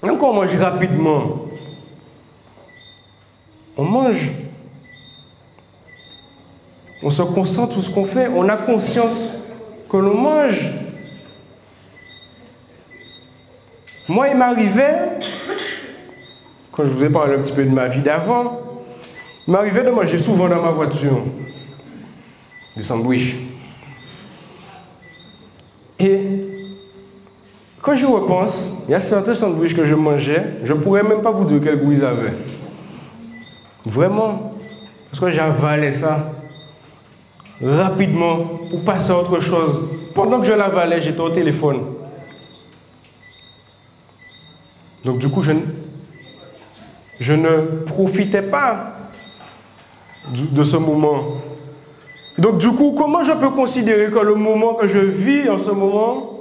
Quand on mange rapidement, on mange. On se concentre sur ce qu'on fait. On a conscience que l'on mange. Moi, il m'arrivait, quand je vous ai parlé un petit peu de ma vie d'avant, il m'arrivait de manger souvent dans ma voiture des sandwichs. Et quand je repense, il y a certains sandwichs que je mangeais, je ne pourrais même pas vous dire quel goût ils avaient. Vraiment. Parce que j'avalais ça rapidement pour passer à autre chose. Pendant que je l'avalais, j'étais au téléphone. Donc du coup, je, je ne profitais pas de ce moment. Donc du coup, comment je peux considérer que le moment que je vis en ce moment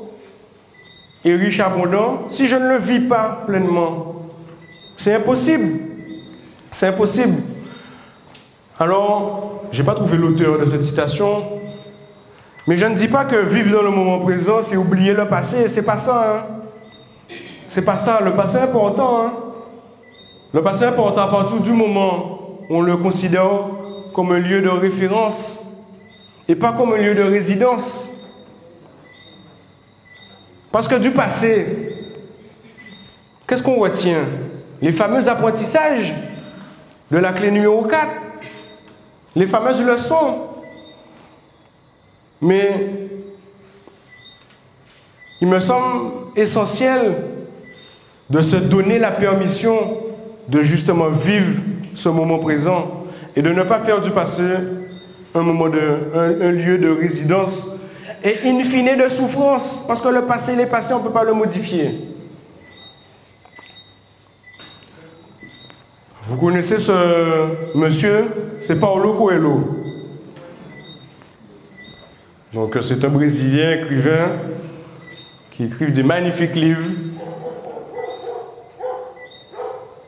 est riche, abondant, si je ne le vis pas pleinement C'est impossible. C'est impossible. Alors, je n'ai pas trouvé l'auteur de cette citation, mais je ne dis pas que vivre dans le moment présent, c'est oublier le passé. C'est pas ça. Hein? C'est pas ça. Le passé est important. Hein? Le passé est important à partir du moment où on le considère comme un lieu de référence et pas comme un lieu de résidence. Parce que du passé, qu'est-ce qu'on retient? Les fameux apprentissages de la clé numéro 4, les fameuses leçons. Mais il me semble essentiel de se donner la permission de justement vivre ce moment présent et de ne pas faire du passé un, moment de, un, lieu de résidence et in fine de souffrance, parce que le passé, les passés, on ne peut pas le modifier. Vous connaissez ce monsieur? C'est Paulo Coelho. Donc c'est un Brésilien écrivain qui écrit des magnifiques livres.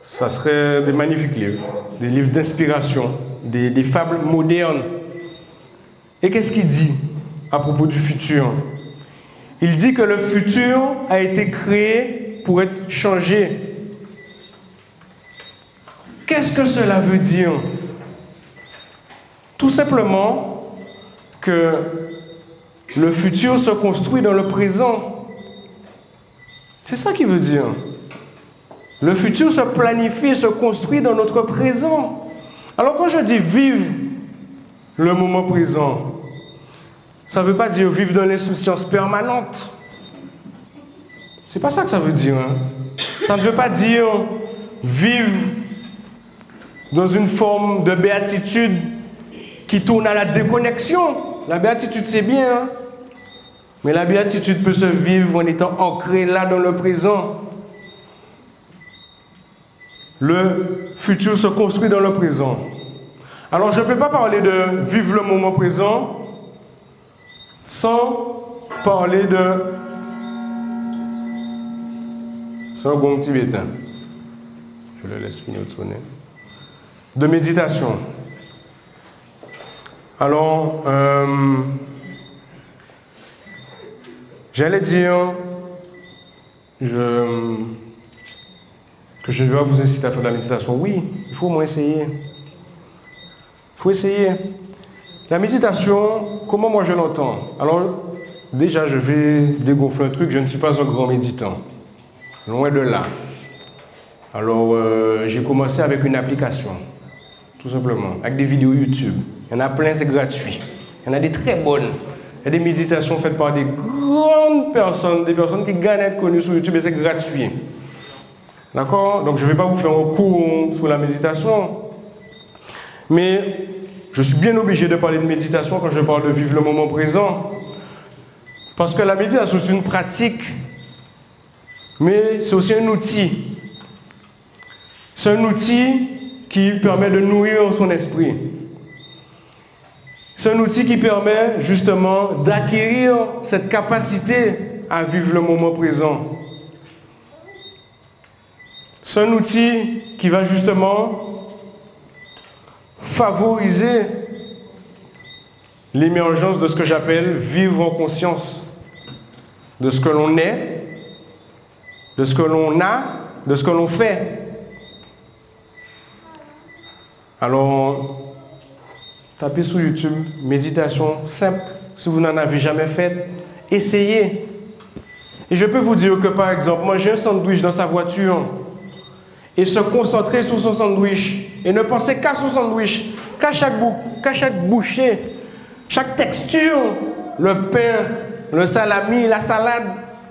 Ça serait des magnifiques livres, des livres d'inspiration, des fables modernes. Et qu'est-ce qu'il dit? À propos du futur Il dit que le futur a été créé pour être changé Qu'est-ce que cela veut dire? Tout simplement que le futur se construit dans le présent. C'est ça qui veut dire. Le futur se planifie, se construit dans notre présent. Alors quand je dis vivre le moment présent, ça ne veut pas dire vivre dans l'insouciance permanente. C'est pas ça que ça veut dire. Hein. Ça ne veut pas dire vivre dans une forme de béatitude qui tourne à la déconnexion. La béatitude, c'est bien, hein. mais la béatitude peut se vivre en étant ancrée là dans le présent. Le futur se construit dans le présent. Alors je ne peux pas parler de vivre le moment présent sans parler de... Un bon petit bétain. Je le laisse finir sonner de méditation. Alors, euh, j'allais dire je, que je vais vous inciter à faire de la méditation. Oui, il faut au moins essayer. Il faut essayer. La méditation, comment moi je l'entends? Alors, déjà, je vais dégonfler un truc, je ne suis pas un grand méditant. Loin de là. Alors, euh, j'ai commencé avec une application tout simplement, avec des vidéos YouTube. Il y en a plein, c'est gratuit. Il y en a des très bonnes. Il y a des méditations faites par des grandes personnes, des personnes qui gagnent à être connues sur YouTube et c'est gratuit. D'accord? Donc je ne vais pas vous faire un cours sur la méditation. Mais je suis bien obligé de parler de méditation quand je parle de vivre le moment présent. Parce que la méditation, c'est une pratique, mais c'est aussi un outil. C'est un outil qui permet de nourrir son esprit. C'est un outil qui permet justement d'acquérir cette capacité à vivre le moment présent. C'est un outil qui va justement favoriser l'émergence de ce que j'appelle vivre en conscience de ce que l'on est de ce que l'on a, de ce que l'on fait. Alors, tapez sur YouTube, méditation simple, si vous n'en avez jamais fait, essayez. Et je peux vous dire que par exemple, manger un sandwich dans sa voiture et se concentrer sur son sandwich et ne penser qu'à son sandwich, qu'à chaque, qu'à chaque bouchée, chaque texture, le pain, le salami, la salade,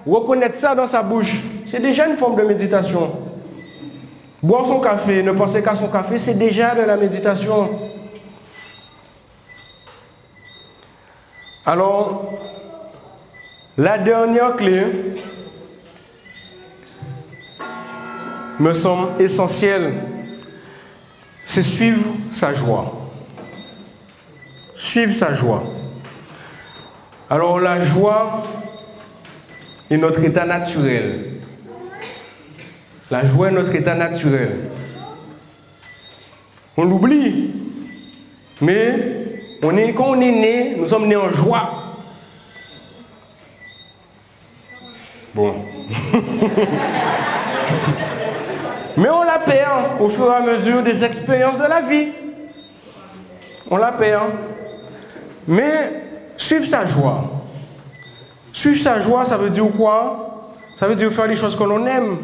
reconnaître ça dans sa bouche, c'est déjà une forme de méditation. Boire son café, ne penser qu'à son café, c'est déjà de la méditation. Alors, la dernière clé me semble essentielle, c'est suivre sa joie. Suivre sa joie. Alors la joie est notre état naturel. La joie est notre état naturel. On l'oublie. Mais on est, quand on est né, nous sommes nés en joie. Bon. Mais on la perd au fur et à mesure des expériences de la vie. On la perd. Mais suivre sa joie. Suivre sa joie, ça veut dire quoi? Ça veut dire faire les choses que l'on aime.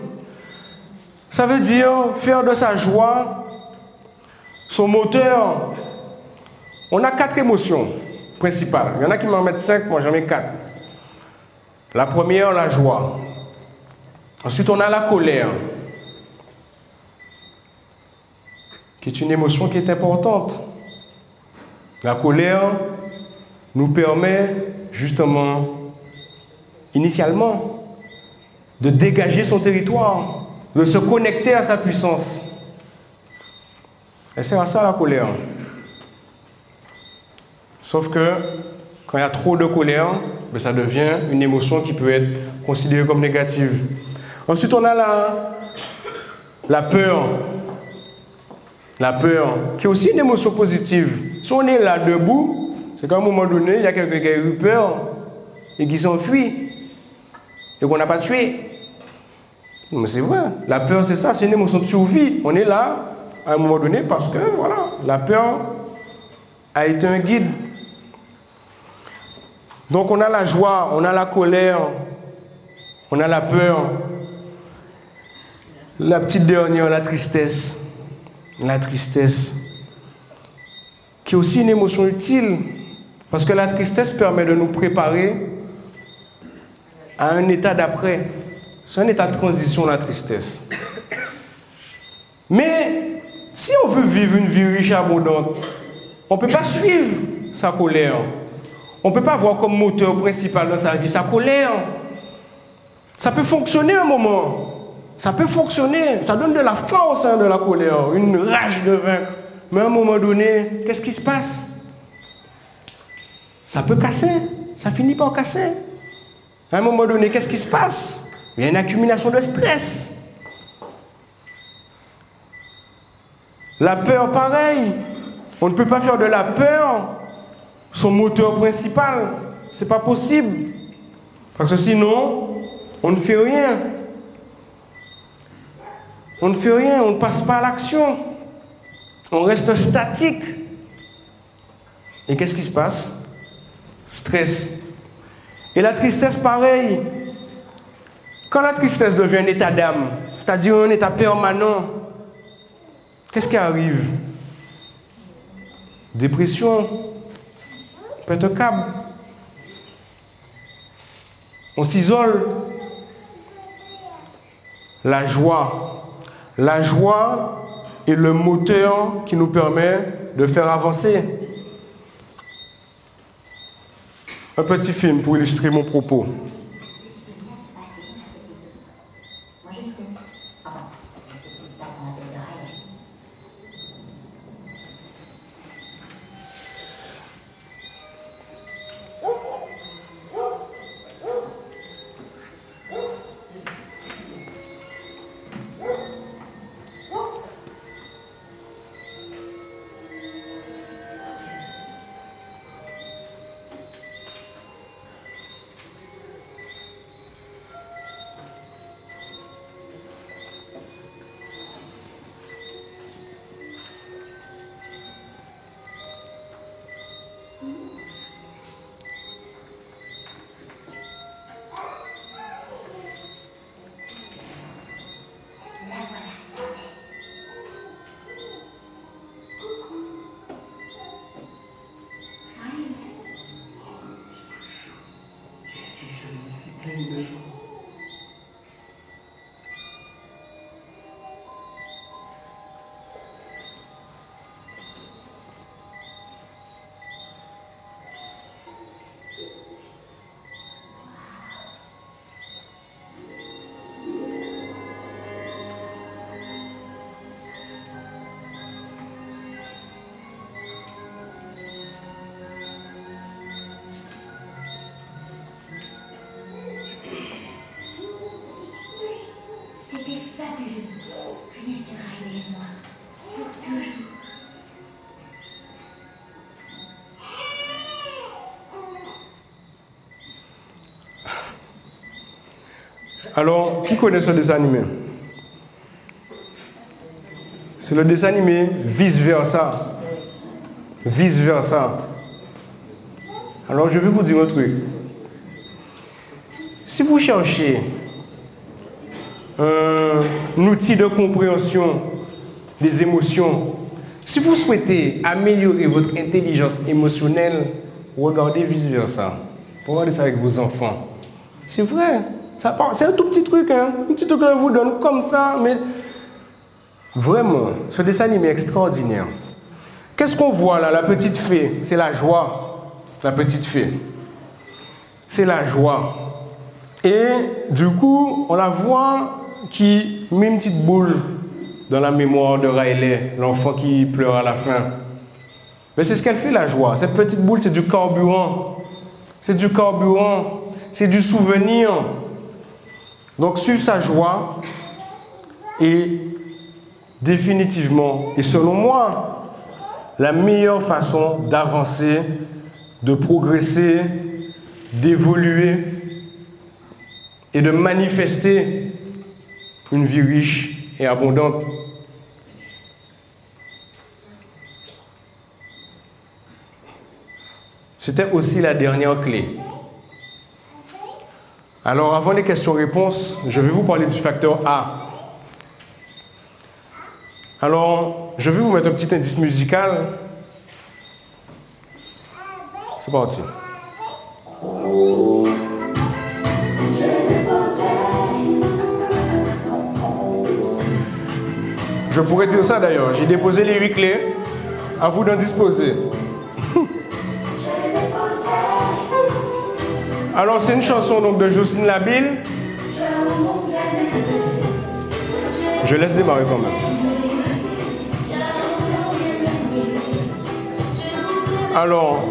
Ça veut dire faire de sa joie son moteur. On a quatre émotions principales. Il y en a qui m'en mettent cinq, moi j'en mets quatre. La première, la joie. Ensuite, on a la colère, qui est une émotion qui est importante. La colère nous permet justement, initialement, de dégager son territoire, de se connecter à sa puissance. Et c'est à ça la colère. Sauf que quand il y a trop de colère, ben, ça devient une émotion qui peut être considérée comme négative. Ensuite, on a la, la peur. La peur, qui est aussi une émotion positive. Si on est là debout, c'est qu'à un moment donné, il y a quelqu'un qui a eu peur et qui s'enfuit et qu'on n'a pas tué. Mais c'est vrai, la peur c'est ça, c'est une émotion de survie. On est là à un moment donné parce que voilà, la peur a été un guide. Donc on a la joie, on a la colère, on a la peur. La petite dernière, la tristesse. La tristesse. Qui est aussi une émotion utile. Parce que la tristesse permet de nous préparer à un état d'après. C'est un état de transition, la tristesse. Mais si on veut vivre une vie riche et abondante, on ne peut pas suivre sa colère. On ne peut pas avoir comme moteur principal dans sa vie sa colère. Ça peut fonctionner un moment. Ça peut fonctionner. Ça donne de la force hein, de la colère, une rage de vaincre. Mais à un moment donné, qu'est-ce qui se passe? Ça peut casser. Ça finit par casser. À un moment donné, qu'est-ce qui se passe? Il y a une accumulation de stress. La peur, pareil. On ne peut pas faire de la peur son moteur principal. Ce n'est pas possible. Parce que sinon, on ne fait rien. On ne fait rien, on ne passe pas à l'action. On reste statique. Et qu'est-ce qui se passe? Stress. Et la tristesse, pareil. Quand la tristesse devient un état d'âme, c'est-à-dire un état permanent, qu'est-ce qui arrive? Dépression, pète câble. On s'isole. La joie. La joie est le moteur qui nous permet de faire avancer. Un petit film pour illustrer mon propos. Alors, qui connaît ce dessin animé? C'est le dessin animé vice-versa. Vice-versa. Alors, je vais vous dire un truc. Si vous cherchez un outil de compréhension des émotions, si vous souhaitez améliorer votre intelligence émotionnelle, regardez vice-versa. Regardez ça avec vos enfants. C'est vrai. C'est un tout petit truc, hein? un petit truc qu'on vous donne comme ça, mais vraiment, ce dessin animé est extraordinaire. Qu'est-ce qu'on voit là, la petite fée? C'est la joie, la petite fée. C'est la joie. Et du coup, on la voit qui met une petite boule dans la mémoire de Riley, l'enfant qui pleure à la fin. Mais c'est ce qu'elle fait, la joie. Cette petite boule, c'est du carburant. C'est du carburant. C'est du souvenir. Donc suivre sa joie est définitivement, et selon moi, la meilleure façon d'avancer, de progresser, d'évoluer et de manifester une vie riche et abondante. C'était aussi la dernière clé. Alors, avant les questions-réponses, je vais vous parler du facteur A. Alors, je vais vous mettre un petit indice musical. C'est parti. Je pourrais dire ça d'ailleurs. J'ai déposé les huit clés. À vous d'en disposer. Alors c'est une chanson de Jocelyne Labille. Je laisse démarrer quand même. Alors,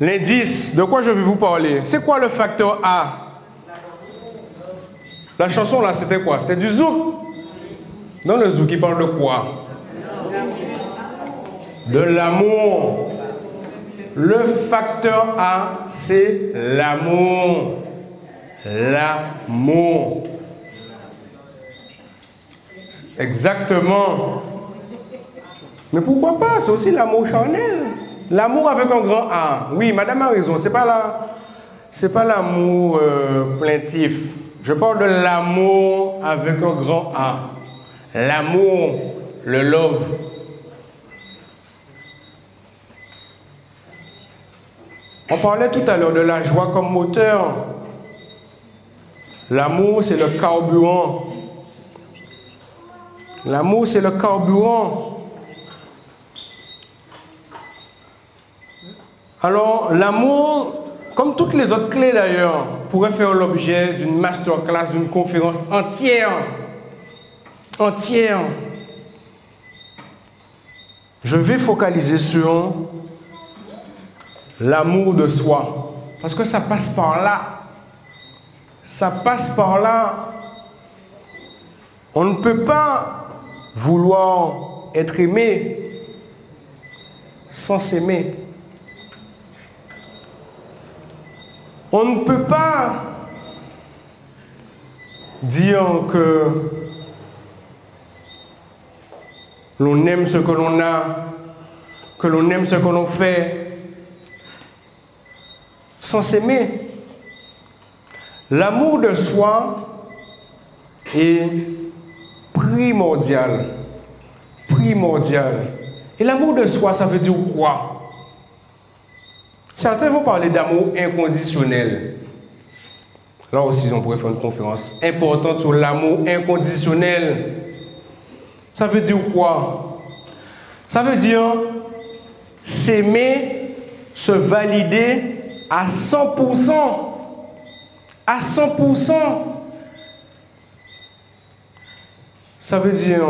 l'indice, de quoi je vais vous parler? C'est quoi le facteur A? La chanson là, c'était quoi? C'était du zouk. Dans le zouk, il parle de quoi? De l'amour. Le facteur A, c'est l'amour. L'amour. Exactement. Mais pourquoi pas? C'est aussi l'amour charnel. L'amour avec un grand A. Oui, madame a raison. C'est pas la, c'est pas l'amour euh, plaintif. Je parle de l'amour avec un grand A. L'amour, le love. On parlait tout à l'heure de la joie comme moteur. L'amour, c'est le carburant. L'amour, c'est le carburant. Alors, l'amour, comme toutes les autres clés d'ailleurs, pourrait faire l'objet d'une masterclass, d'une conférence entière. Entière. Je vais focaliser sur l'amour de soi. Parce que ça passe par là. Ça passe par là. On ne peut pas vouloir être aimé sans s'aimer. On ne peut pas dire que l'on aime ce que l'on a, que l'on aime ce que l'on fait, sans s'aimer. L'amour de soi est primordial. Primordial. Et l'amour de soi, ça veut dire quoi? Certains vont parler d'amour inconditionnel. Là aussi, on pourrait faire une conférence importante sur l'amour inconditionnel. Ça veut dire quoi? Ça veut dire s'aimer, se valider à 100%. À 100%. Ça veut dire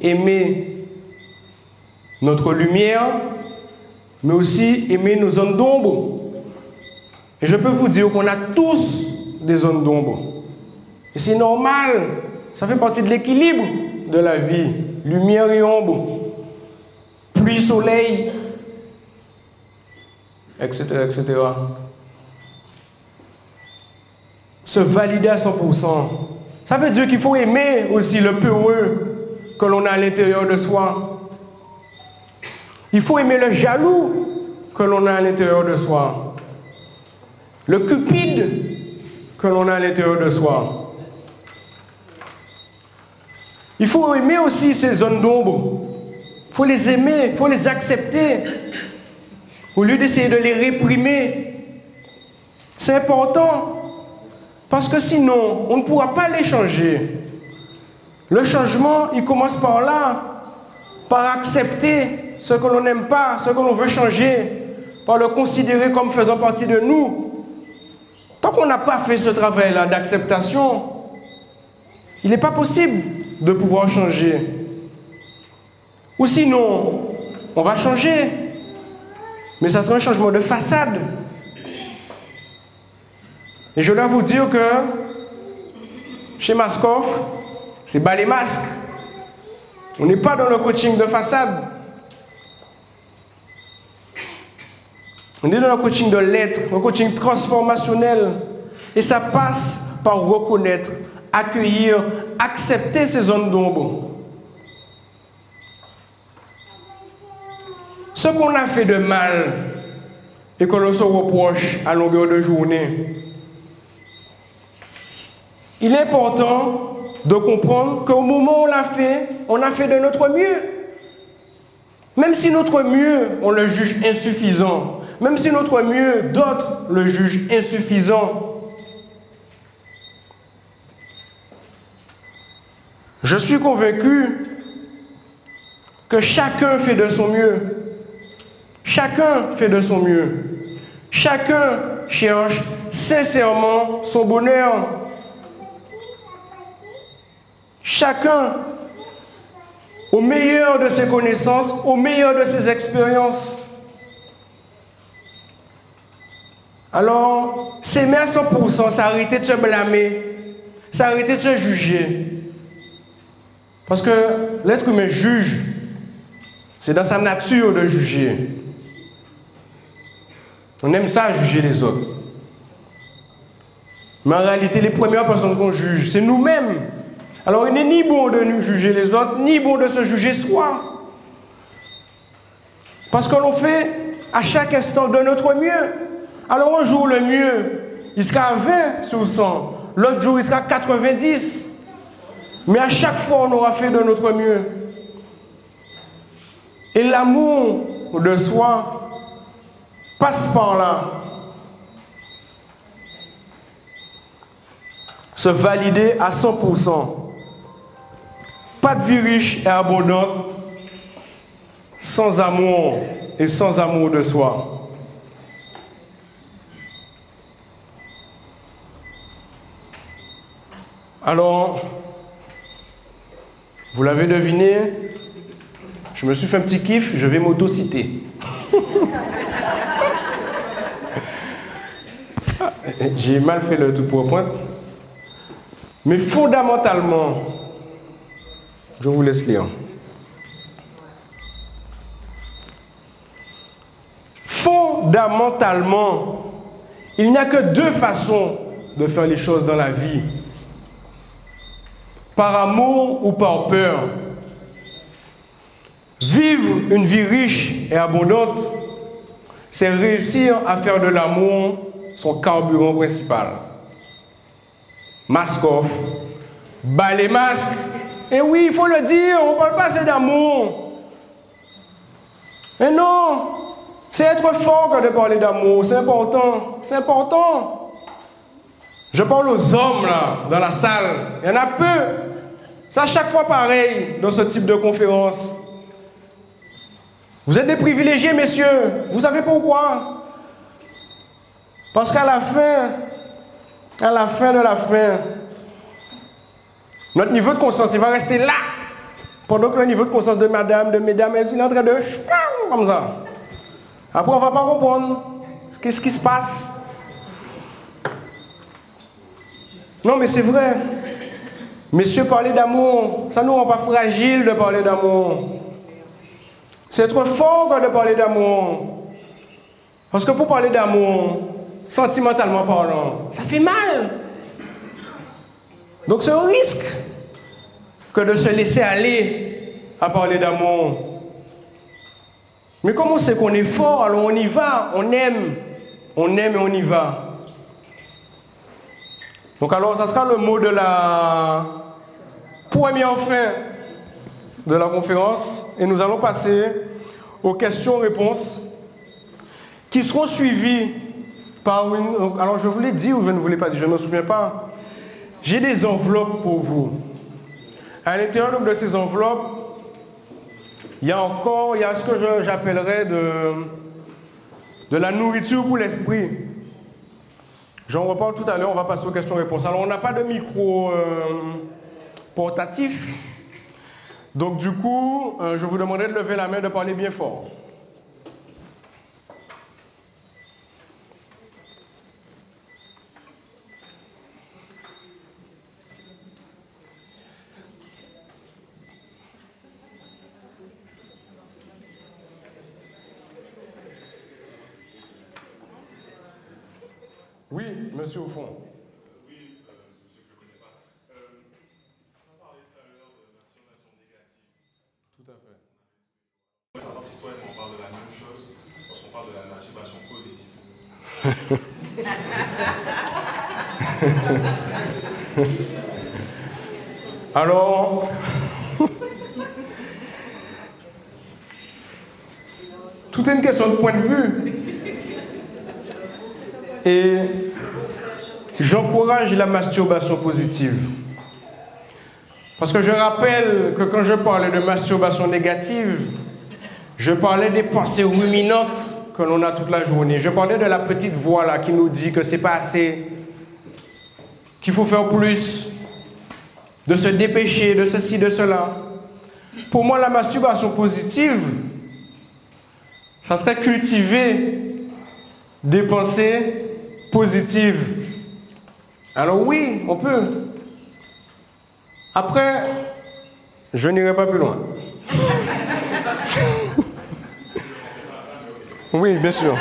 aimer notre lumière, mais aussi aimer nos zones d'ombre. Et je peux vous dire qu'on a tous des zones d'ombre. Et c'est normal. Ça fait partie de l'équilibre de la vie. Lumière et ombre, pluie, soleil, etc., etc. Se valider à 100%. Ça veut dire qu'il faut aimer aussi le peureux que l'on a à l'intérieur de soi. Il faut aimer le jaloux que l'on a à l'intérieur de soi. Le cupide que l'on a à l'intérieur de soi. Il faut aimer aussi ces zones d'ombre. Il faut les aimer, il faut les accepter. Au lieu d'essayer de les réprimer. C'est important. Parce que sinon, on ne pourra pas les changer. Le changement, il commence par là, par accepter ce que l'on n'aime pas, ce que l'on veut changer, par le considérer comme faisant partie de nous. Tant qu'on n'a pas fait ce travail-là d'acceptation, il n'est pas possible de pouvoir changer. Ou sinon, on va changer, mais ça sera un changement de façade. Et je dois vous dire que chez Mascoff, c'est bas les masques. On n'est pas dans le coaching de façade. On est dans un coaching de l'être, un coaching transformationnel. Et ça passe par reconnaître, accueillir, accepter ces zones d'ombre. Ce qu'on a fait de mal et que l'on se reproche à longueur de journée, il est important de comprendre qu'au moment où on l'a fait, on a fait de notre mieux. Même si notre mieux, on le juge insuffisant, même si notre mieux, d'autres le jugent insuffisant. Je suis convaincu que chacun fait de son mieux. Chacun fait de son mieux. Chacun cherche sincèrement son bonheur. Chacun, au meilleur de ses connaissances, au meilleur de ses expériences. Alors, s'aimer à 100%, c'est arrêter de se blâmer, c'est arrêter de se juger. Parce que l'être humain juge, c'est dans sa nature de juger. On aime ça, juger les autres. Mais en réalité, les premières personnes qu'on juge, c'est nous-mêmes. Alors, il n'est ni bon de nous juger les autres, ni bon de se juger soi. Parce que l'on fait à chaque instant de notre mieux. Alors un jour, le mieux, il sera à 20 sur 100. L'autre jour, il sera à 90. Mais à chaque fois, on aura fait de notre mieux. Et l'amour de soi passe par là. Se valider à 100%. Pas de vie riche et abondante sans amour et sans amour de soi. Alors, vous l'avez deviné, je me suis fait un petit kiff, je vais m'auto-citer. J'ai mal fait le tout pour point. Mais fondamentalement, je vous laisse lire. Fondamentalement, il n'y a que deux façons de faire les choses dans la vie par amour ou par peur. Vivre une vie riche et abondante, c'est réussir à faire de l'amour son carburant principal. Masque off, bas les masques. Et oui, il faut le dire, on ne parle pas assez d'amour. Mais non, c'est être fort que de parler d'amour, c'est important, c'est important. Je parle aux hommes là, dans la salle. Il y en a peu. C'est à chaque fois pareil dans ce type de conférence. Vous êtes des privilégiés, messieurs. Vous savez pourquoi? Parce qu'à la fin, à la fin de la fin, notre niveau de conscience, il va rester là. Pendant que le niveau de conscience de madame, de mesdames, il est en train de comme ça. Après, on ne va pas comprendre qu'est-ce qui se passe. Non, mais c'est vrai. Messieurs, parler d'amour, ça ne nous rend pas fragile de parler d'amour. C'est trop fort de parler d'amour. Parce que pour parler d'amour, sentimentalement parlant, ça fait mal. Donc c'est un risque que de se laisser aller à parler d'amour. Mais comme on sait qu'on est fort, alors on y va, on aime, on aime et on y va. Donc alors ça sera le mot de la première fin de la conférence et nous allons passer aux questions-réponses qui seront suivies par une... Alors je vous l'ai dit ou je ne vous l'ai pas dit, je ne me souviens pas. J'ai des enveloppes pour vous. À l'intérieur de ces enveloppes, il y a encore, il y a ce que j'appellerais de, de la nourriture pour l'esprit. J'en reparle tout à l'heure, on va passer aux questions-réponses. Alors on n'a pas de micro euh, portatif. Donc du coup, euh, je vous demanderai de lever la main, de parler bien fort. Oui, monsieur au fond. Oui, monsieur que je ne connais pas. on parlait tout à l'heure de masturbation négative. Tout à fait. Je veux savoir si toi et moi on parle de la même chose lorsqu'on parle de la masturbation positive. Alors, tout est une question de point de vue. Et j'encourage la masturbation positive. Parce que je rappelle que quand je parlais de masturbation négative, je parlais des pensées ruminantes que l'on a toute la journée. Je parlais de la petite voix là qui nous dit que c'est pas assez, qu'il faut faire plus, de se dépêcher, de ceci, de cela. Pour moi, la masturbation positive, ça serait cultiver des pensées positive. Alors oui, on peut. Après, je n'irai pas plus loin. oui, bien sûr.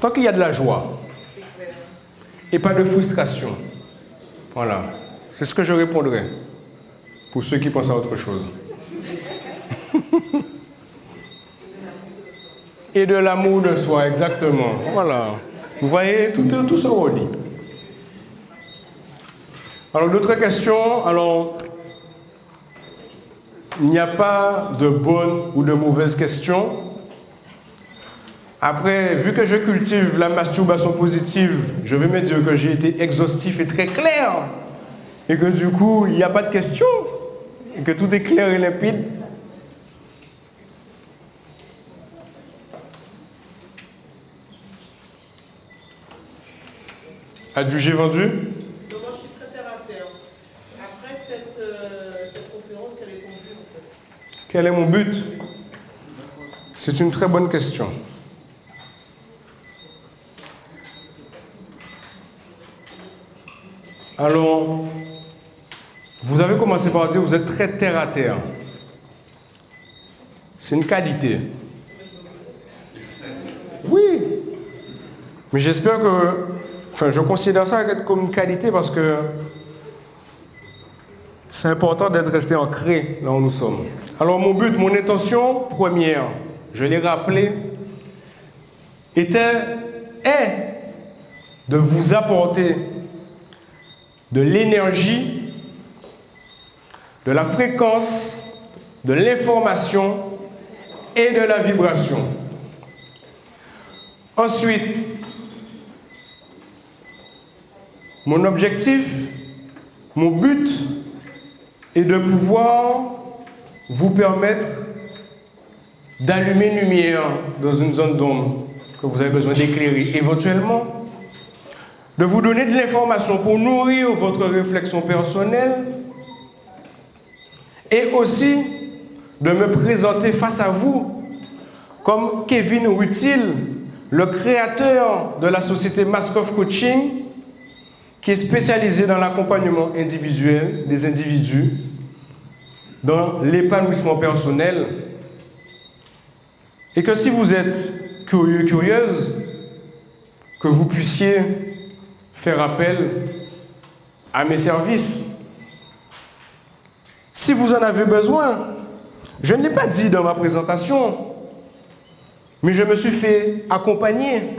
Tant qu'il y a de la joie et pas de frustration, voilà, c'est ce que je répondrai pour ceux qui pensent à autre chose. Et de l'amour de soi, exactement. Voilà. Vous voyez, tout, tout se relie. Alors, d'autres questions? Alors, il n'y a pas de bonnes ou de mauvaises questions. Après, vu que je cultive la masturbation positive, je vais me dire que j'ai été exhaustif et très clair. Et que du coup, il n'y a pas de questions. Et que tout est clair et limpide. Adjugé vendu? Moi, je suis très terre à terre. Après cette, euh, cette conférence, quel est ton but Quel est mon but? C'est une très bonne question. Alors, vous avez commencé par dire que vous êtes très terre à terre. C'est une qualité. Oui. Mais j'espère que Je considère ça comme une qualité parce que c'est important d'être resté ancré là où nous sommes. Alors mon but, mon intention première, je l'ai rappelé, était, est de vous apporter de l'énergie, de la fréquence, de l'information et de la vibration. Ensuite, mon objectif, mon but est de pouvoir vous permettre d'allumer une lumière dans une zone d'ombre que vous avez besoin d'éclairer éventuellement, de vous donner de l'information pour nourrir votre réflexion personnelle et aussi de me présenter face à vous comme Kevin Rutil, le créateur de la société Maskov Coaching, qui est spécialisé dans l'accompagnement individuel des individus, dans l'épanouissement personnel. Et que si vous êtes curieux, curieuse, que vous puissiez faire appel à mes services. Si vous en avez besoin, je ne l'ai pas dit dans ma présentation, mais je me suis fait accompagner.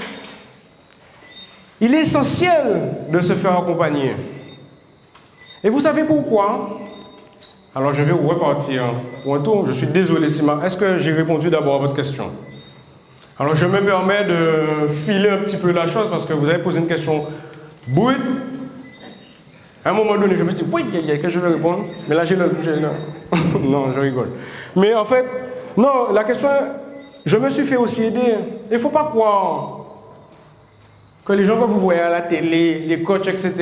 Il est essentiel de se faire accompagner. Et vous savez pourquoi? Alors je vais repartir pour un tour. Je suis désolé, Sima. Est-ce que j'ai répondu d'abord à votre question? Alors je me permets de filer un petit peu la chose parce que vous avez posé une question brute. À un moment donné, je me suis dit, oui, il y a que je vais répondre. Mais là, j'ai le... non, je rigole. Mais en fait, non, la question, je me suis fait aussi aider. Il ne faut pas croire que les gens que vous voyez à la télé, les coachs, etc.,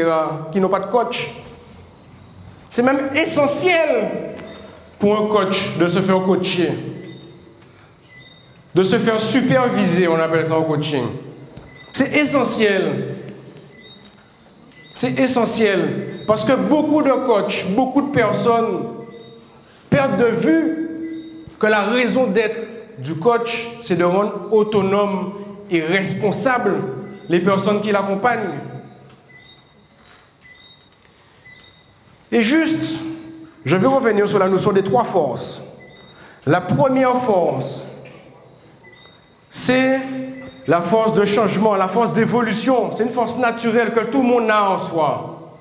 qui n'ont pas de coach, c'est même essentiel pour un coach de se faire coacher, de se faire superviser, on appelle ça en coaching. C'est essentiel. C'est essentiel. Parce que beaucoup de coachs, beaucoup de personnes perdent de vue que la raison d'être du coach, c'est de rendre autonome et responsable les personnes qui l'accompagnent. Et juste, je vais revenir sur la notion des trois forces. La première force, c'est la force de changement, la force d'évolution. C'est une force naturelle que tout le monde a en soi.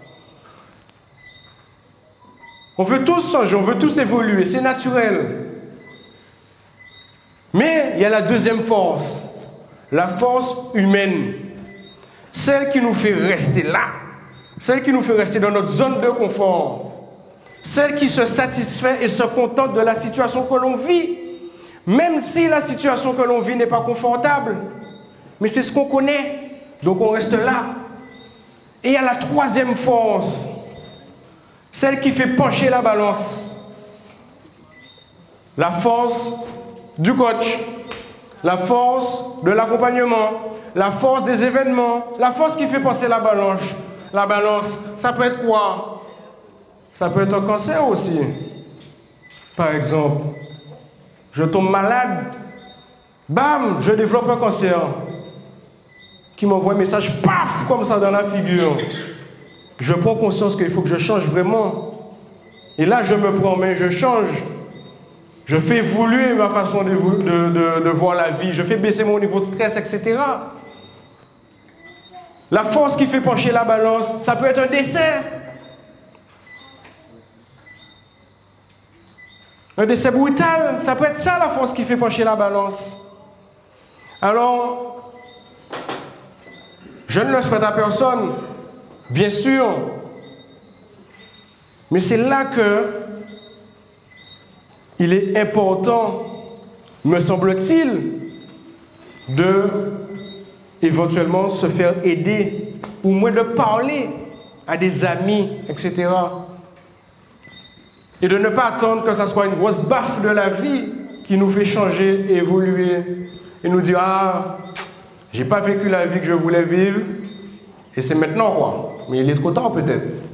On veut tous changer, on veut tous évoluer, c'est naturel. Mais il y a la deuxième force, la force humaine. Celle qui nous fait rester là, celle qui nous fait rester dans notre zone de confort, celle qui se satisfait et se contente de la situation que l'on vit, même si la situation que l'on vit n'est pas confortable. Mais c'est ce qu'on connaît, donc on reste là. Et il y a la troisième force, celle qui fait pencher la balance. La force du coach, la force de l'accompagnement, la force des événements, la force qui fait passer la balance. La balance, ça peut être quoi? Ça peut être un cancer aussi. Par exemple, je tombe malade, bam, je développe un cancer qui m'envoie un message, paf, comme ça dans la figure. Je prends conscience qu'il faut que je change vraiment. Et là, je me promets, je change. Je fais évoluer ma façon de, voir la vie. Je fais baisser mon niveau de stress, etc. La force qui fait pencher la balance, ça peut être un décès. Un décès brutal, ça peut être ça la force qui fait pencher la balance. Alors, je ne le souhaite à personne, bien sûr, mais c'est là que il est important, me semble-t-il, de éventuellement se faire aider, ou moins de parler à des amis, etc. Et de ne pas attendre que ça soit une grosse baffe de la vie qui nous fait changer, évoluer, et nous dire, ah, j'ai pas vécu la vie que je voulais vivre, et c'est maintenant quoi. Mais il est trop tard peut-être.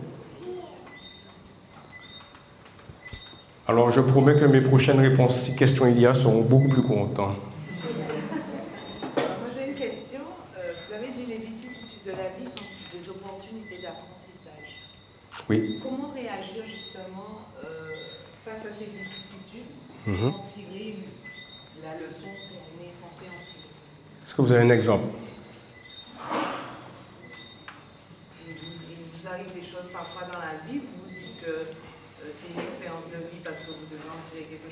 Alors je promets que mes prochaines réponses, si questions il y a, seront beaucoup plus courtes. Oui. Comment réagir justement euh, face à ces vicissitudes mm en tirer la leçon qu'on est censé en tirer? Est-ce que vous avez un exemple il vous, arrive des choses parfois dans la vie, vous vous dites que euh, c'est une expérience de vie parce que vous devez en tirer quelque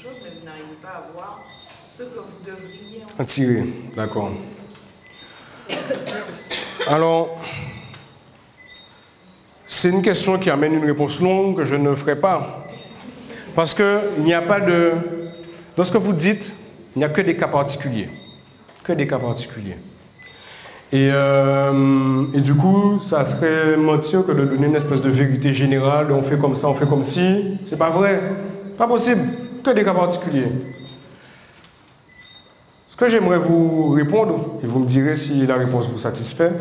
D'accord. Alors, c'est une question qui amène une réponse longue que je ne ferai pas. Parce qu'il n'y a pas de... Dans ce que vous dites, il n'y a que des cas particuliers. Que des cas particuliers. Et, euh, du coup, ça serait mentir que de donner une espèce de vérité générale, on fait comme ça, on fait comme si. C'est pas vrai. Pas possible. Que des cas particuliers. Ce que j'aimerais vous répondre, et vous me direz si la réponse vous satisfait,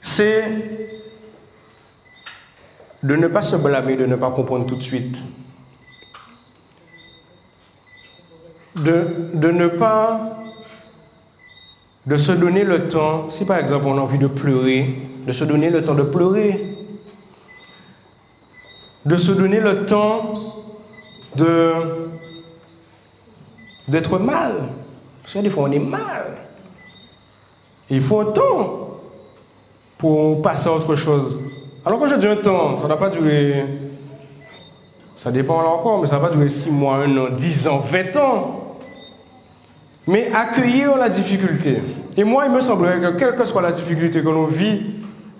c'est de ne pas se blâmer, de ne pas comprendre tout de suite. De, de ne pas de se donner le temps, si par exemple on a envie de pleurer, de se donner le temps de pleurer, de se donner le temps de d'être mal. Parce que des fois on est mal. il faut un temps pour passer à autre chose. Alors quand je dis un temps, ça n'a pas duré, ça dépend encore, mais ça va pas durer 6 mois, 1 an, 10 ans, 20 ans. Mais accueillir la difficulté. Et moi, il me semblerait que quelle que soit la difficulté que l'on vit,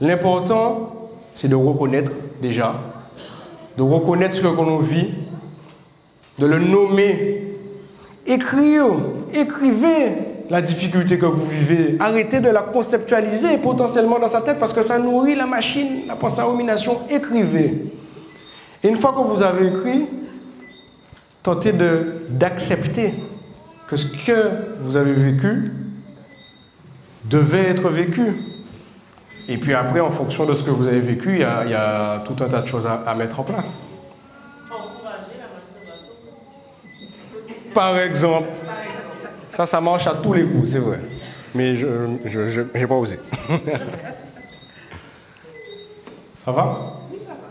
l'important, c'est de reconnaître déjà, de reconnaître ce que l'on vit, de le nommer. Écrire, écrivez la difficulté que vous vivez. Arrêtez de la conceptualiser potentiellement dans sa tête parce que ça nourrit la machine, la pensée à rumination. Écrivez. Et une fois que vous avez écrit, tentez d'accepter que ce que vous avez vécu devait être vécu. Et puis après, en fonction de ce que vous avez vécu, il y a, tout un tas de choses à, mettre en place. Par exemple, ça, ça marche à tous les coups, c'est vrai. Mais je n'ai pas osé. ça va? Oui, ça va.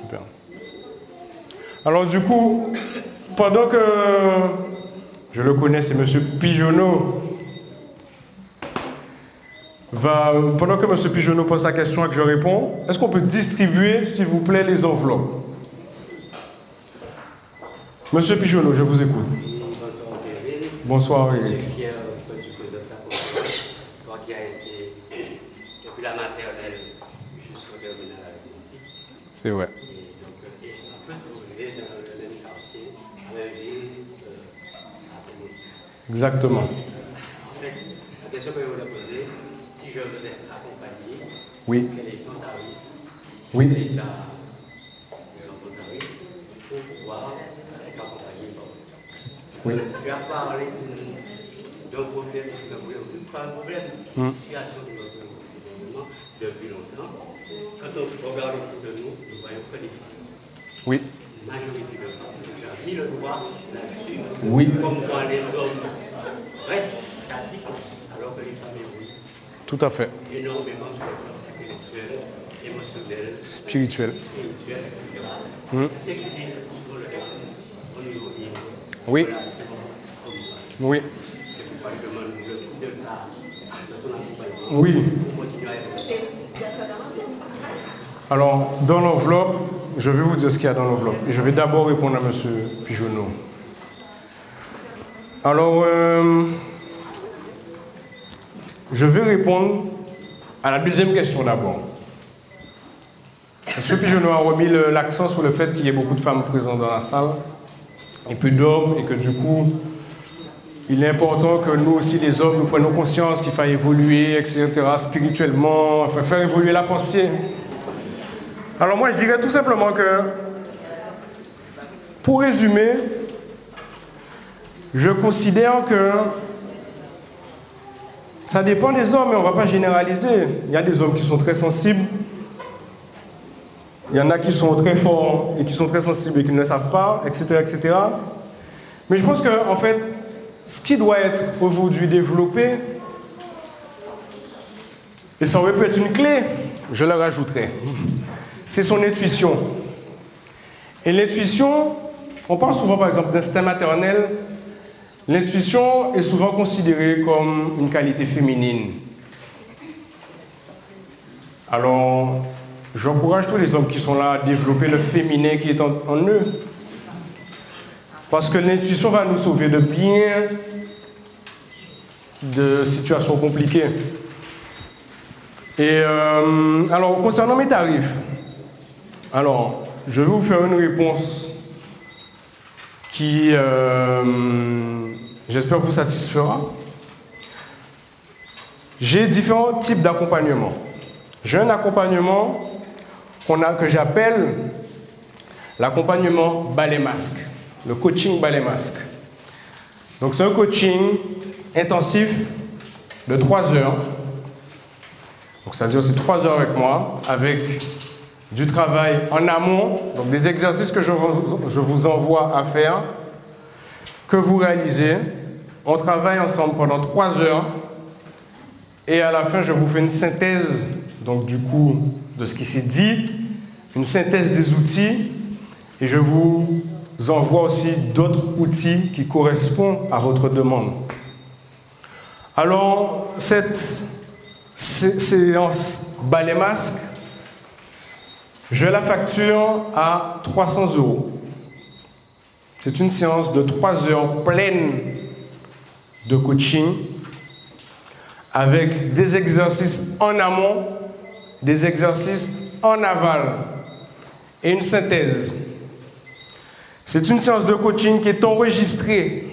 Super. Alors du coup, pendant que je le connais, c'est M. Pigeonneau pendant que M. Pigeonneau pose sa question et que je réponds, est-ce qu'on peut distribuer, s'il vous plaît, les enveloppes? Monsieur Pigeonneau, je vous écoute. Bonsoir, Eric. Je suis fier que tu présentes la conférence, toi qui as été depuis la maternelle jusqu'au terminal avec mon fils. C'est vrai. Et donc, et en plus, vous vivez dans le même quartier, à la ville, euh, à Exactement. En fait, la question que je voulais poser, si je vous ai accompagné, Oui. quel est ton tarif? Oui. Quel est ta, ton tarif pour pouvoir être accompagné par vous Oui. Tu as parlé d'un problème, pas un problème, une situation de notre gouvernement depuis longtemps. Quand on regarde autour de nous, nous voyons que les femmes, Oui. majorité de femmes, tu as mis le doigt là-dessus, Oui. comme quand les hommes restent statiques alors que les femmes évoluent Tout à fait. énormément sur le plan spirituel, émotionnel, Spirituel. spirituel, etc. Hmm. C'est ce qui est sur le au niveau Oui. Oui. Oui. Alors, dans l'enveloppe, je vais vous dire ce qu'il y a dans l'enveloppe. Je vais d'abord répondre à M. Pigeonneau. Alors, euh, je vais répondre à la deuxième question d'abord. M. Pigeonneau a remis l'accent sur le fait qu'il y ait beaucoup de femmes présentes dans la salle et peu d'hommes, et que du coup, il est important que nous aussi, les hommes, nous prenions conscience qu'il faut évoluer, etc., spirituellement, faire évoluer la pensée. Alors moi, je dirais tout simplement que, pour résumer, je considère que ça dépend des hommes, mais on ne va pas généraliser. Il y a des hommes qui sont très sensibles, il y en a qui sont très forts et qui sont très sensibles et qui ne le savent pas, etc. etc. Mais je pense que, en fait, ce qui doit être aujourd'hui développé, et ça aurait pu être une clé, je le rajouterai, c'est son intuition. Et l'intuition, on parle souvent par exemple d'instinct maternel, l'intuition est souvent considérée comme une qualité féminine. Alors, j'encourage tous les hommes qui sont là à développer le féminin qui est en, eux. Parce que l'intuition va nous sauver de bien de situations compliquées. Et euh, alors, concernant mes tarifs, alors, je vais vous faire une réponse qui, euh, j'espère, vous satisfera. J'ai différents types d'accompagnement. J'ai un accompagnement qu'on a, que j'appelle l'accompagnement balai masque, le coaching balai masque. Donc c'est un coaching intensif de 3 heures. Donc c'est-à-dire c'est 3 heures avec moi, avec du travail en amont, donc des exercices que je vous, envoie à faire, que vous réalisez. On travaille ensemble pendant 3 heures et à la fin je vous fais une synthèse donc du coup de ce qui s'est dit, une synthèse des outils et je vous envoie aussi d'autres outils qui correspondent à votre demande. Alors, cette séance balai masque, je la facture à 300 euros. C'est une séance de 3 heures pleine de coaching avec des exercices en amont, des exercices en aval et une synthèse. C'est une séance de coaching qui est enregistrée.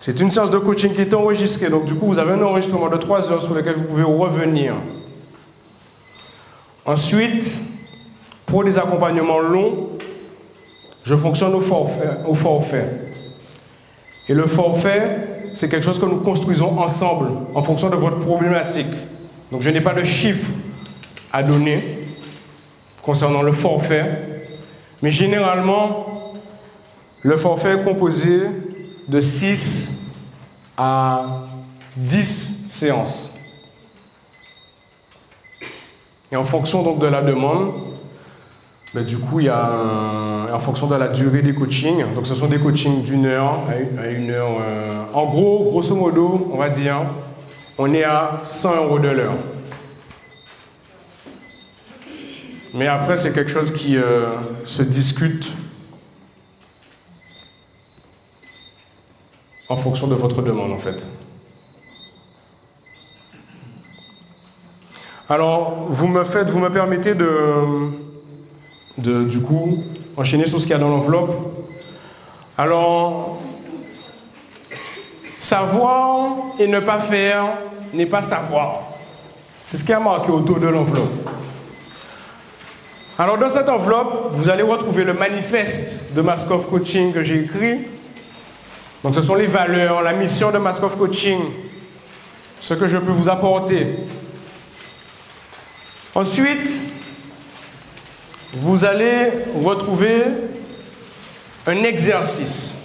C'est une séance de coaching qui est enregistrée. Donc du coup, vous avez un enregistrement de 3 heures sur lequel vous pouvez revenir. Ensuite, pour des accompagnements longs, je fonctionne au forfait. Au forfait. Et le forfait, c'est quelque chose que nous construisons ensemble en fonction de votre problématique. Donc je n'ai pas de chiffre à donner concernant le forfait. Mais généralement, le forfait est composé de 6 à 10 séances. Et en fonction donc de la demande, ben, du coup, il y a en fonction de la durée des coachings, donc ce sont des coachings d'une heure à une heure. Euh, en gros, grosso modo, on va dire, on est à 100 euros de l'heure. Mais après, c'est quelque chose qui euh, se discute en fonction de votre demande, en fait. Alors, vous me permettez de, de du coup, enchaîner sur ce qu'il y a dans l'enveloppe. Alors, savoir et ne pas faire n'est pas savoir. C'est ce qui a marqué autour de l'enveloppe. Alors dans cette enveloppe, vous allez retrouver le manifeste de Maskov Coaching que j'ai écrit. Donc ce sont les valeurs, la mission de Maskov Coaching, ce que je peux vous apporter. Ensuite, vous allez retrouver un exercice.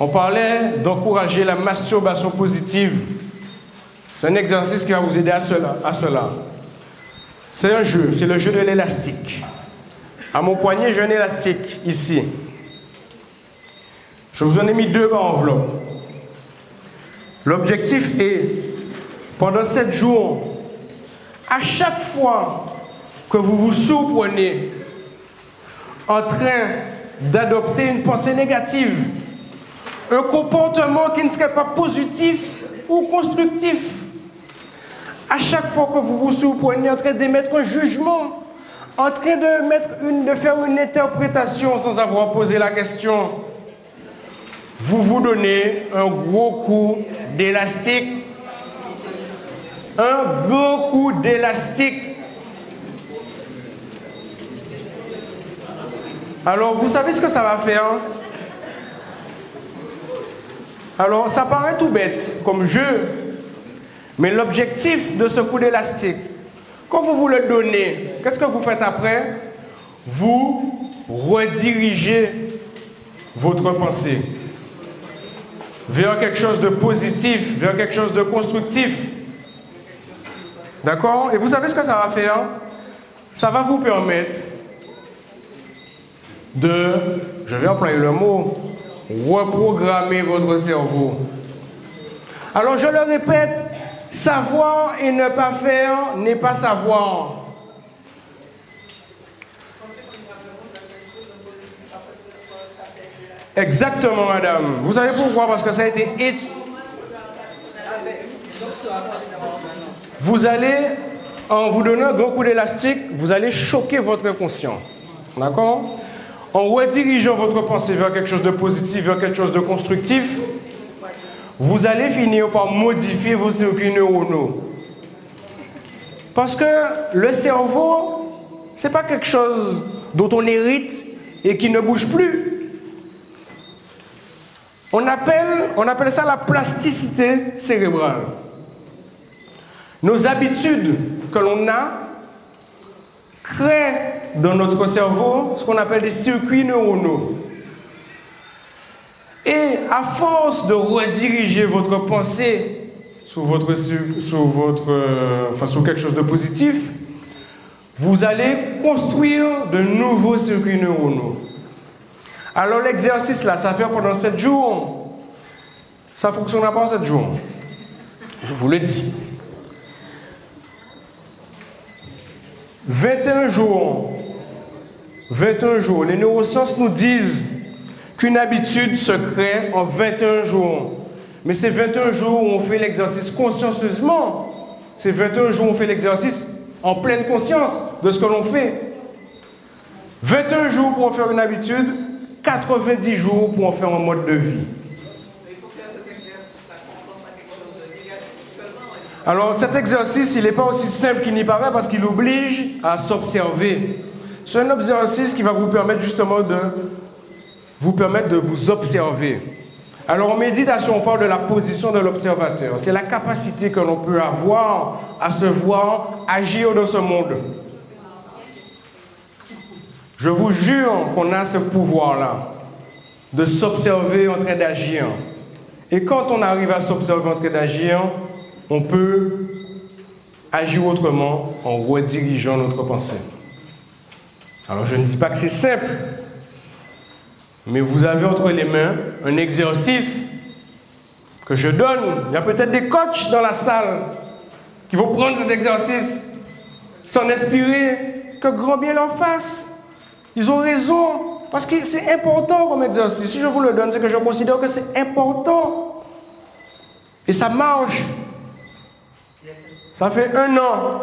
On parlait d'encourager la masturbation positive. C'est un exercice qui va vous aider à cela. C'est un jeu, c'est le jeu de l'élastique. À mon poignet, j'ai un élastique ici. Je vous en ai mis deux par enveloppe. L'objectif est, pendant sept jours, à chaque fois que vous vous surprenez en train d'adopter une pensée négative, un comportement qui ne serait pas positif ou constructif, à chaque fois que vous vous surprenez en train d'émettre un jugement, en train de, faire une interprétation sans avoir posé la question, vous vous donnez un gros coup d'élastique. Un gros coup d'élastique. Alors, vous savez ce que ça va faire Alors, ça paraît tout bête comme jeu, mais l'objectif de ce coup d'élastique, quand vous vous le donnez, qu'est-ce que vous faites après? Vous redirigez votre pensée vers quelque chose de positif, vers quelque chose de constructif. D'accord? Et vous savez ce que ça va faire? Ça va vous permettre de, je vais employer le mot, reprogrammer votre cerveau. Alors je le répète, Savoir et ne pas faire n'est pas savoir. Exactement, madame. Vous savez pourquoi? Parce que ça a été Vous allez, en vous donnant un gros coup d'élastique, vous allez choquer votre inconscient. D'accord? En redirigeant votre pensée vers quelque chose de positif, vers quelque chose de constructif, vous allez finir par modifier vos circuits neuronaux. Parce que le cerveau, ce n'est pas quelque chose dont on hérite et qui ne bouge plus. On appelle, on appelle ça la plasticité cérébrale. Nos habitudes que l'on a créent dans notre cerveau ce qu'on appelle des circuits neuronaux. Et à force de rediriger votre pensée sur, votre, votre, euh, enfin, quelque chose de positif, vous allez construire de nouveaux circuits neuronaux. Alors l'exercice là, ça fait pendant 7 jours. Ça ne fonctionnera pas en 7 jours. Je vous le dis. 21 jours. 21 jours. Les neurosciences nous disent qu'une habitude se crée en 21 jours. Mais c'est 21 jours où on fait l'exercice consciencieusement. C'est 21 jours où on fait l'exercice en pleine conscience de ce que l'on fait. 21 jours pour en faire une habitude, 90 jours pour en faire un mode de vie. Alors cet exercice, il n'est pas aussi simple qu'il n'y paraît parce qu'il oblige à s'observer. C'est un exercice qui va vous permettre justement de vous permettre de vous observer. Alors en méditation, on parle de la position de l'observateur. C'est la capacité que l'on peut avoir à se voir agir dans ce monde. Je vous jure qu'on a ce pouvoir-là de s'observer en train d'agir. Et quand on arrive à s'observer en train d'agir, on peut agir autrement en redirigeant notre pensée. Alors je ne dis pas que c'est simple, mais vous avez entre les mains un exercice que je donne. Il y a peut-être des coachs dans la salle qui vont prendre cet exercice, s'en inspirer, que grand bien leur fasse. Ils ont raison, parce que c'est important comme exercice. Si je vous le donne, c'est que je considère que c'est important. Et ça marche. Ça fait un an.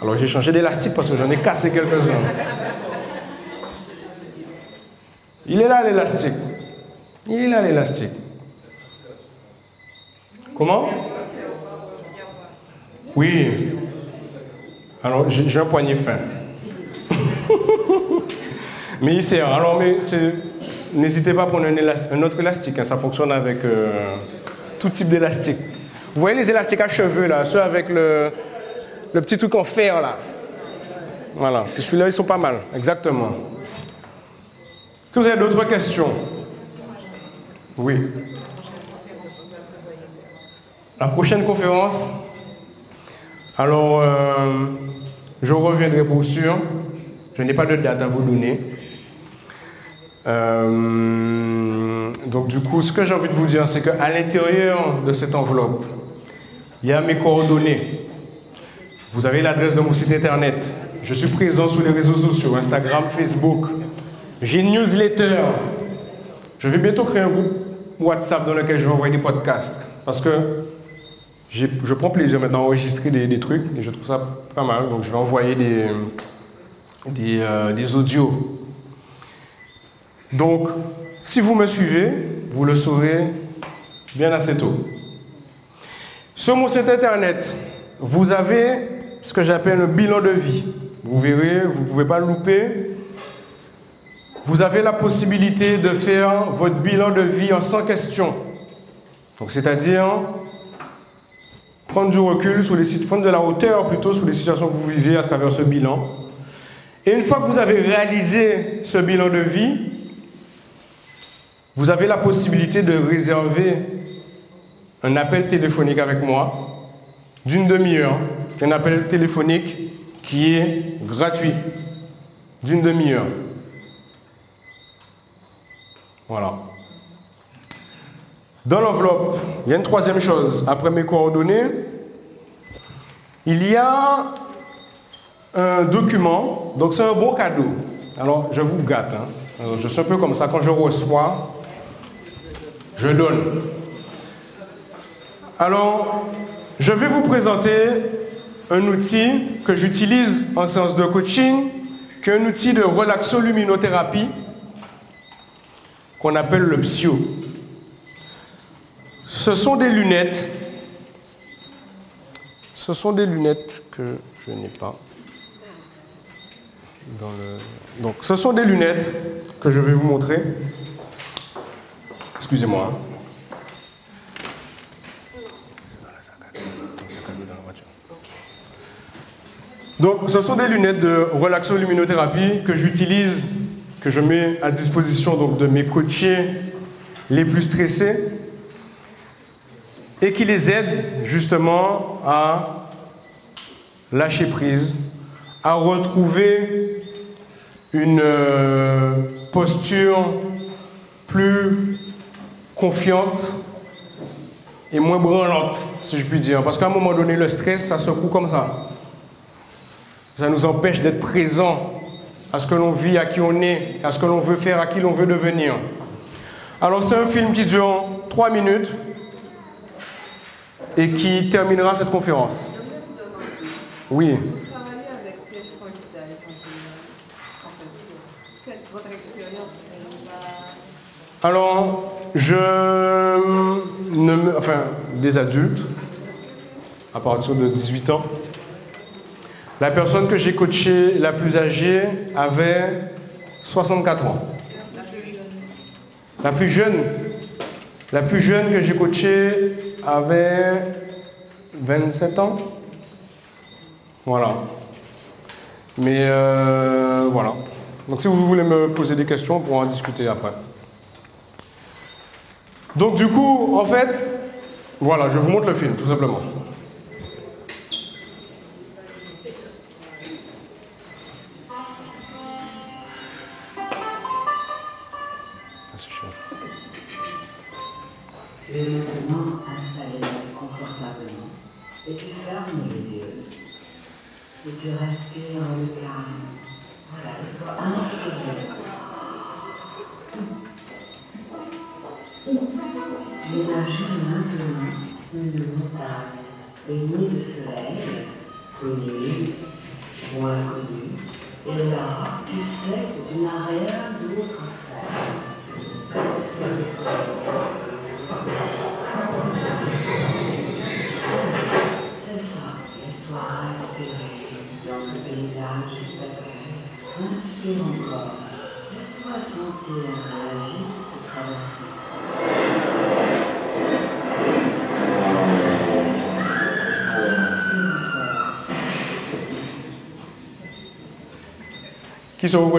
Alors j'ai changé d'élastique parce que j'en ai cassé quelques-uns. Il est là l'élastique. Il est là l'élastique. Comment? Oui. Alors, j'ai un poignet fin. mais il sert. Alors, mais n'hésitez pas à prendre un, autre élastique. Hein. Ça fonctionne avec euh, tout type d'élastique. Vous voyez les élastiques à cheveux, là, ceux avec le, le petit truc en fer, là. Voilà, c'est celui-là, ils sont pas mal. Exactement vous avez d'autres questions? Oui. La prochaine conférence? Alors, euh, je reviendrai pour sûr. Je n'ai pas de date à vous donner. Euh, donc du coup, ce que j'ai envie de vous dire, c'est qu'à l'intérieur de cette enveloppe, il y a mes coordonnées. Vous avez l'adresse de mon site internet. Je suis présent sur les réseaux sociaux, Instagram, Facebook. J'ai une newsletter. Je vais bientôt créer un groupe WhatsApp dans lequel je vais envoyer des podcasts. Parce que je prends plaisir maintenant à enregistrer des, trucs et je trouve ça pas mal. Donc je vais envoyer des, des, euh, des audios. Donc, si vous me suivez, vous le saurez bien assez tôt. Sur mon site internet, vous avez ce que j'appelle un bilan de vie. Vous verrez, vous ne pouvez pas louper vous avez la possibilité de faire votre bilan de vie en 100 questions. Donc, c'est-à-dire prendre du recul sur les prendre de la hauteur plutôt sur les situations que vous vivez à travers ce bilan. Et une fois que vous avez réalisé ce bilan de vie, vous avez la possibilité de réserver un appel téléphonique avec moi d'une demi-heure, un appel téléphonique qui est gratuit, d'une demi-heure. Voilà. Dans l'enveloppe, il y a une troisième chose. Après mes coordonnées, il y a un document. Donc c'est un bon cadeau. Alors je vous gâte. Hein. je suis un peu comme ça. Quand je reçois, je donne. Alors, je vais vous présenter un outil que j'utilise en séance de coaching, qui est un outil de relaxoluminothérapie qu'on appelle le psio. Ce sont des lunettes. Ce sont des lunettes que je n'ai pas. Donc, ce sont des lunettes que je vais vous montrer. Excusez-moi. Hein. Donc, ce sont des lunettes de relaxo-luminothérapie que j'utilise, que je mets à disposition donc, de mes coachés les plus stressés et qui les aident justement à lâcher prise, à retrouver une euh, posture plus confiante et moins branlante, si je puis dire. Parce qu'à un moment donné, le stress, ça secoue comme ça. Ça nous empêche d'être présents à ce que l'on vit, à qui on est, à ce que l'on veut faire, à qui l'on veut devenir. Alors c'est un film qui dure trois minutes et qui terminera cette conférence. Oui. Alors, je ne enfin, des adultes, à partir de 18 ans, la personne que j'ai coachée la plus âgée avait 64 ans. La plus jeune, la plus jeune que j'ai coachée avait 27 ans. Voilà. Mais euh, voilà. Donc si vous voulez me poser des questions, on pourra en discuter après. Donc du coup, en fait, voilà, je vous montre le film, tout simplement. et maintenant installez-vous confortablement et tu fermes les yeux et tu respires le calme. Voilà, il faut inspirer. Imagine maintenant une montagne munie de soleil, connue moins connue, et là, tu sais que tu n'as rien d'autre à faire. Inspire encore. Qui sont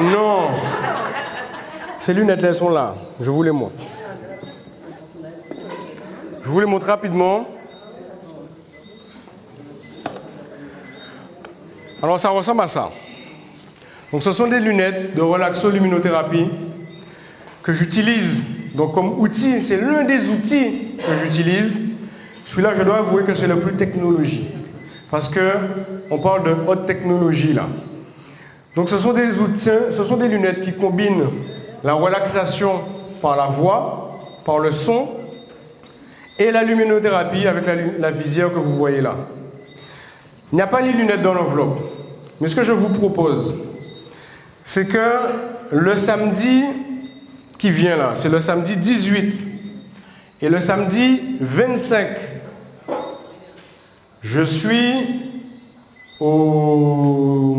Non. Ces lunettes, elles sont là. Je vous les montre. Je vous les montre rapidement. Alors ça ressemble à ça. Donc ce sont des lunettes de relaxo-luminothérapie que j'utilise donc comme outil. C'est l'un des outils que j'utilise. Celui-là, je dois avouer que c'est le plus technologique. Parce qu'on parle de haute technologie là. Donc ce sont des outils, ce sont des lunettes qui combinent la relaxation par la voix, par le son, et la luminothérapie avec la, visière que vous voyez là. Il n'y a pas les lunettes dans l'enveloppe. Mais ce que je vous propose, c'est que le samedi qui vient là, c'est le samedi 18 et le samedi 25, je suis au,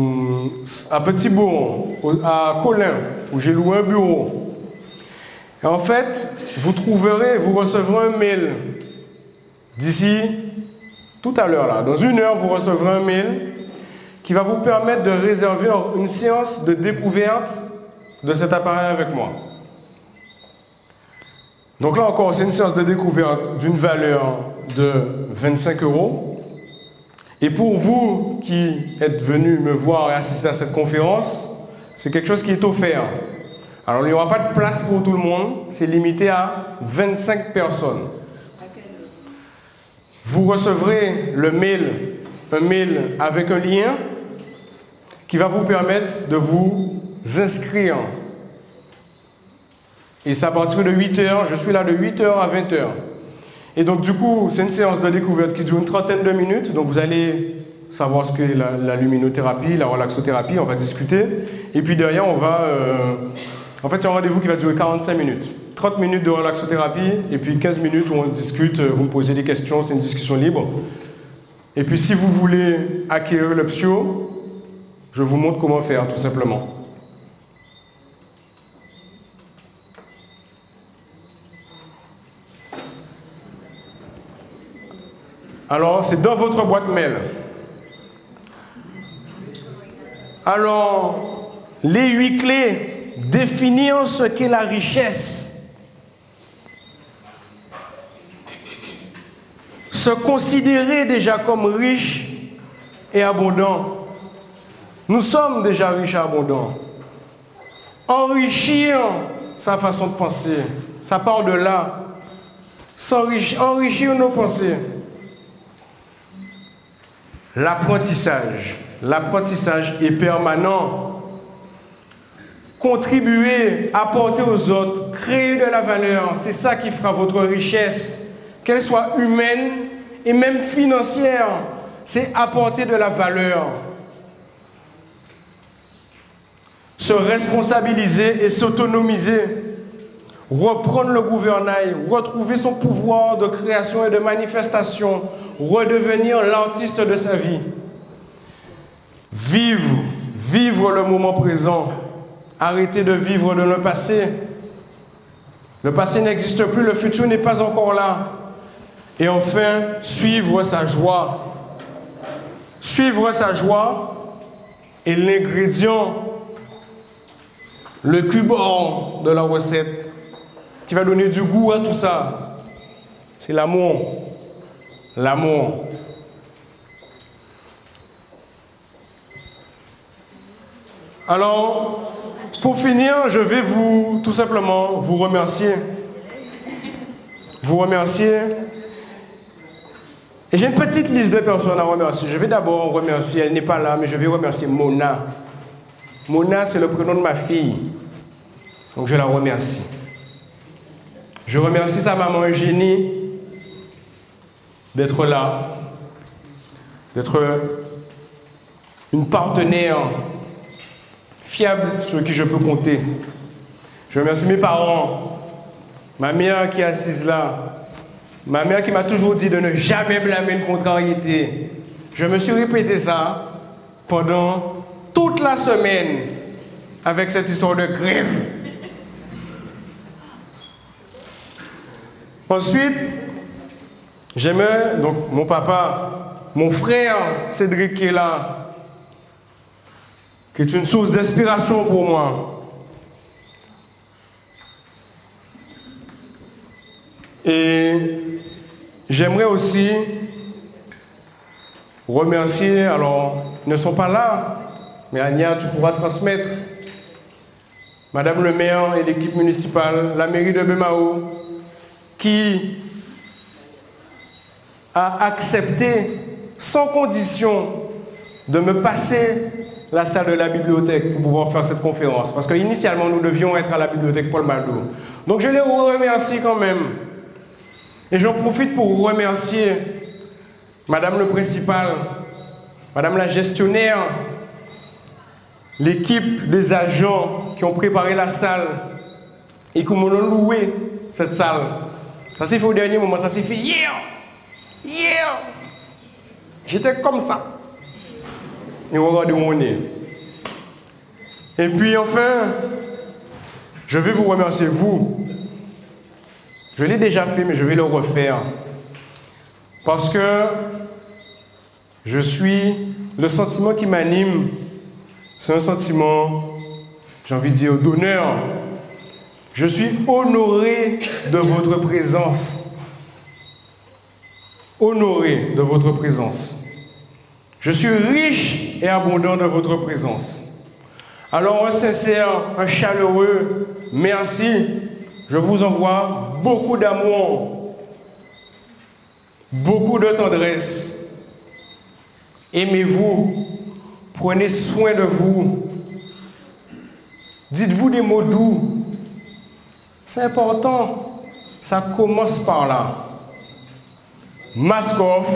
à Petit Bourg, à Colin, où j'ai loué un bureau. Et en fait, vous trouverez, vous recevrez un mail d'ici tout à l'heure là. Dans une heure, vous recevrez un mail qui va vous permettre de réserver une séance de découverte de cet appareil avec moi. Donc là encore, c'est une séance de découverte d'une valeur de 25 euros. Et pour vous qui êtes venus me voir et assister à cette conférence, c'est quelque chose qui est offert. Alors il n'y aura pas de place pour tout le monde, c'est limité à 25 personnes. Vous recevrez le mail, un mail avec un lien qui va vous permettre de vous inscrire. Et c'est à de 8h, je suis là de 8h à 20h. Et donc du coup, c'est une séance de découverte qui dure une trentaine de minutes. Donc vous allez savoir ce qu'est la, luminothérapie, la relaxothérapie, on va discuter. Et puis derrière, on va... Euh, en fait, c'est un rendez-vous qui va durer 45 minutes. 30 minutes de relaxothérapie et puis 15 minutes où on discute, vous me posez des questions, c'est une discussion libre. Et puis si vous voulez acquérir le psio, je vous montre comment faire, tout simplement. Alors, c'est dans votre boîte mail. Alors, les huit clés, définir ce qu'est la richesse. Se considérer déjà comme riche et abondant. Nous sommes déjà riches et abondants. Enrichir sa façon de penser, ça part de là. Enrichir nos pensées. L'apprentissage. L'apprentissage est permanent. Contribuer, apporter aux autres, créer de la valeur, c'est ça qui fera votre richesse, qu'elle soit humaine et même financière. C'est apporter de la valeur. se responsabiliser et s'autonomiser, reprendre le gouvernail, retrouver son pouvoir de création et de manifestation, redevenir l'artiste de sa vie. Vivre, vivre le moment présent, arrêter de vivre de le passé. Le passé n'existe plus, le futur n'est pas encore là. Et enfin, suivre sa joie. Suivre sa joie est l'ingrédient le cubon de la recette qui va donner du goût à tout ça. C'est l'amour. L'amour. Alors, pour finir, je vais vous tout simplement vous remercier. Vous remercier. Et j'ai une petite liste de personnes à remercier. Je vais d'abord remercier, elle n'est pas là, mais je vais remercier Mona. Mona, c'est le prénom de ma fille. Donc je la remercie. Je remercie sa maman Eugénie d'être là, d'être une partenaire fiable sur qui je peux compter. Je remercie mes parents, ma mère qui est assise là, ma mère qui m'a toujours dit de ne jamais blâmer une contrariété. Je me suis répété ça pendant toute la semaine avec cette histoire de grève. Ensuite, j'aimais, donc mon papa, mon frère Cédric qui est là, qui est une source d'inspiration pour moi. Et j'aimerais aussi remercier, alors, ils ne sont pas là, mais Ania, tu pourras transmettre. Madame le maire et l'équipe municipale, la mairie de Bemao, qui a accepté sans condition de me passer la salle de la bibliothèque pour pouvoir faire cette conférence. Parce qu'initialement, nous devions être à la bibliothèque Paul Maldo. Donc je les remercie quand même. Et j'en profite pour remercier Madame le principal, Madame la gestionnaire, l'équipe des agents qui ont préparé la salle et qui m'ont loué cette salle. Ça s'est fait au dernier moment, ça s'est fait hier. Hier. J'étais comme ça. Et regardez où on est. Et puis enfin, je vais vous remercier, vous. Je l'ai déjà fait, mais je vais le refaire. Parce que je suis, le sentiment qui m'anime, c'est un sentiment, j'ai envie de dire, d'honneur. Je suis honoré de votre présence. Honoré de votre présence. Je suis riche et abondant de votre présence. Alors un sincère, un chaleureux merci. Je vous envoie beaucoup d'amour, beaucoup de tendresse. Aimez-vous, prenez soin de vous. Dites-vous des mots doux. C'est important. Ça commence par là. Masque off,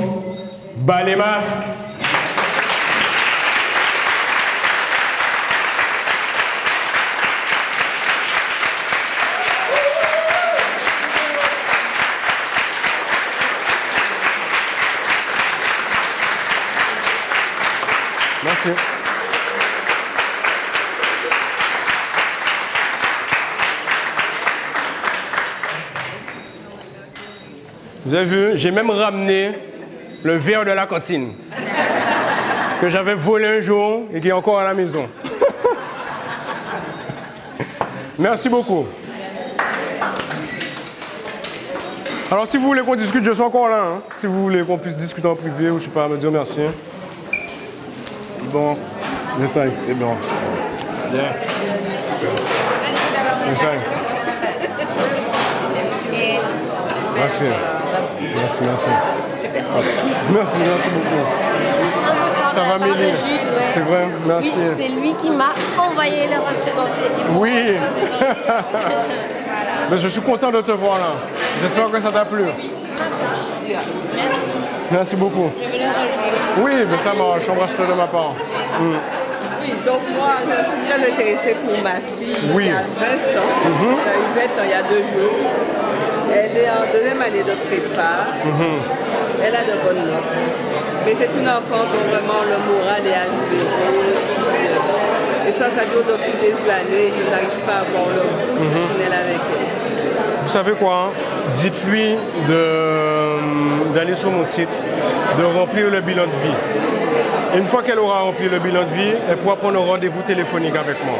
bas les masques. Merci. Vous avez vu, j'ai même ramené le verre de la cantine que j'avais volé un jour et qui est encore à la maison. Merci beaucoup. Alors si vous voulez qu'on discute, je suis encore là. hein. Si vous voulez qu'on puisse discuter en privé ou je sais pas, me dire merci. Bon, le 5, c'est bon. Bien. Le Merci. Merci, merci. Merci, merci beaucoup. Ça va, Mélie C'est vrai, merci. Oui, c'est lui qui m'a envoyé le représenter. Oui. Mais je suis content de te voir là. J'espère que ça t'a plu. Merci beaucoup. Oui, mais ça marche. Embrasse-le de ma part. Mm. Oui, donc moi, je suis très intéressée pour ma fille Oui. qui a 20 ans. Elle a eu 20 ans il y a deux jours. Elle est en deuxième année de prépa. Elle a de bonnes notes. Mais c'est une enfant dont vraiment le moral est à zéro. Et ça, ça dure depuis des années. Je n'arrive pas à avoir le professionnel avec elle. Vous savez quoi hein? Dites-lui de- d'aller sur mon site, de remplir le bilan de vie. Une fois qu'elle aura rempli le bilan de vie, elle pourra prendre un rendez-vous téléphonique avec moi.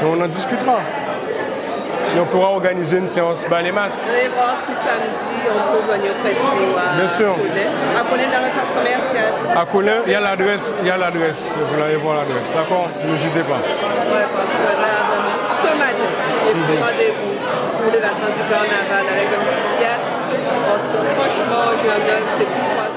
Et on en discutera. Et on pourra organiser une séance bas les masques. Je vais voir si samedi, on peut venir à Bien sûr. À Collet, dans le centre commercial. À Colin, il y a l'adresse, il y a l'adresse. Vous allez voir l'adresse, d'accord? N'hésitez pas. Ouais, parce que là, ce matin, j'ai pris rendez-vous pour les vacances du carnaval avec un psychiatre. Parce que franchement, œil, c'est plus moi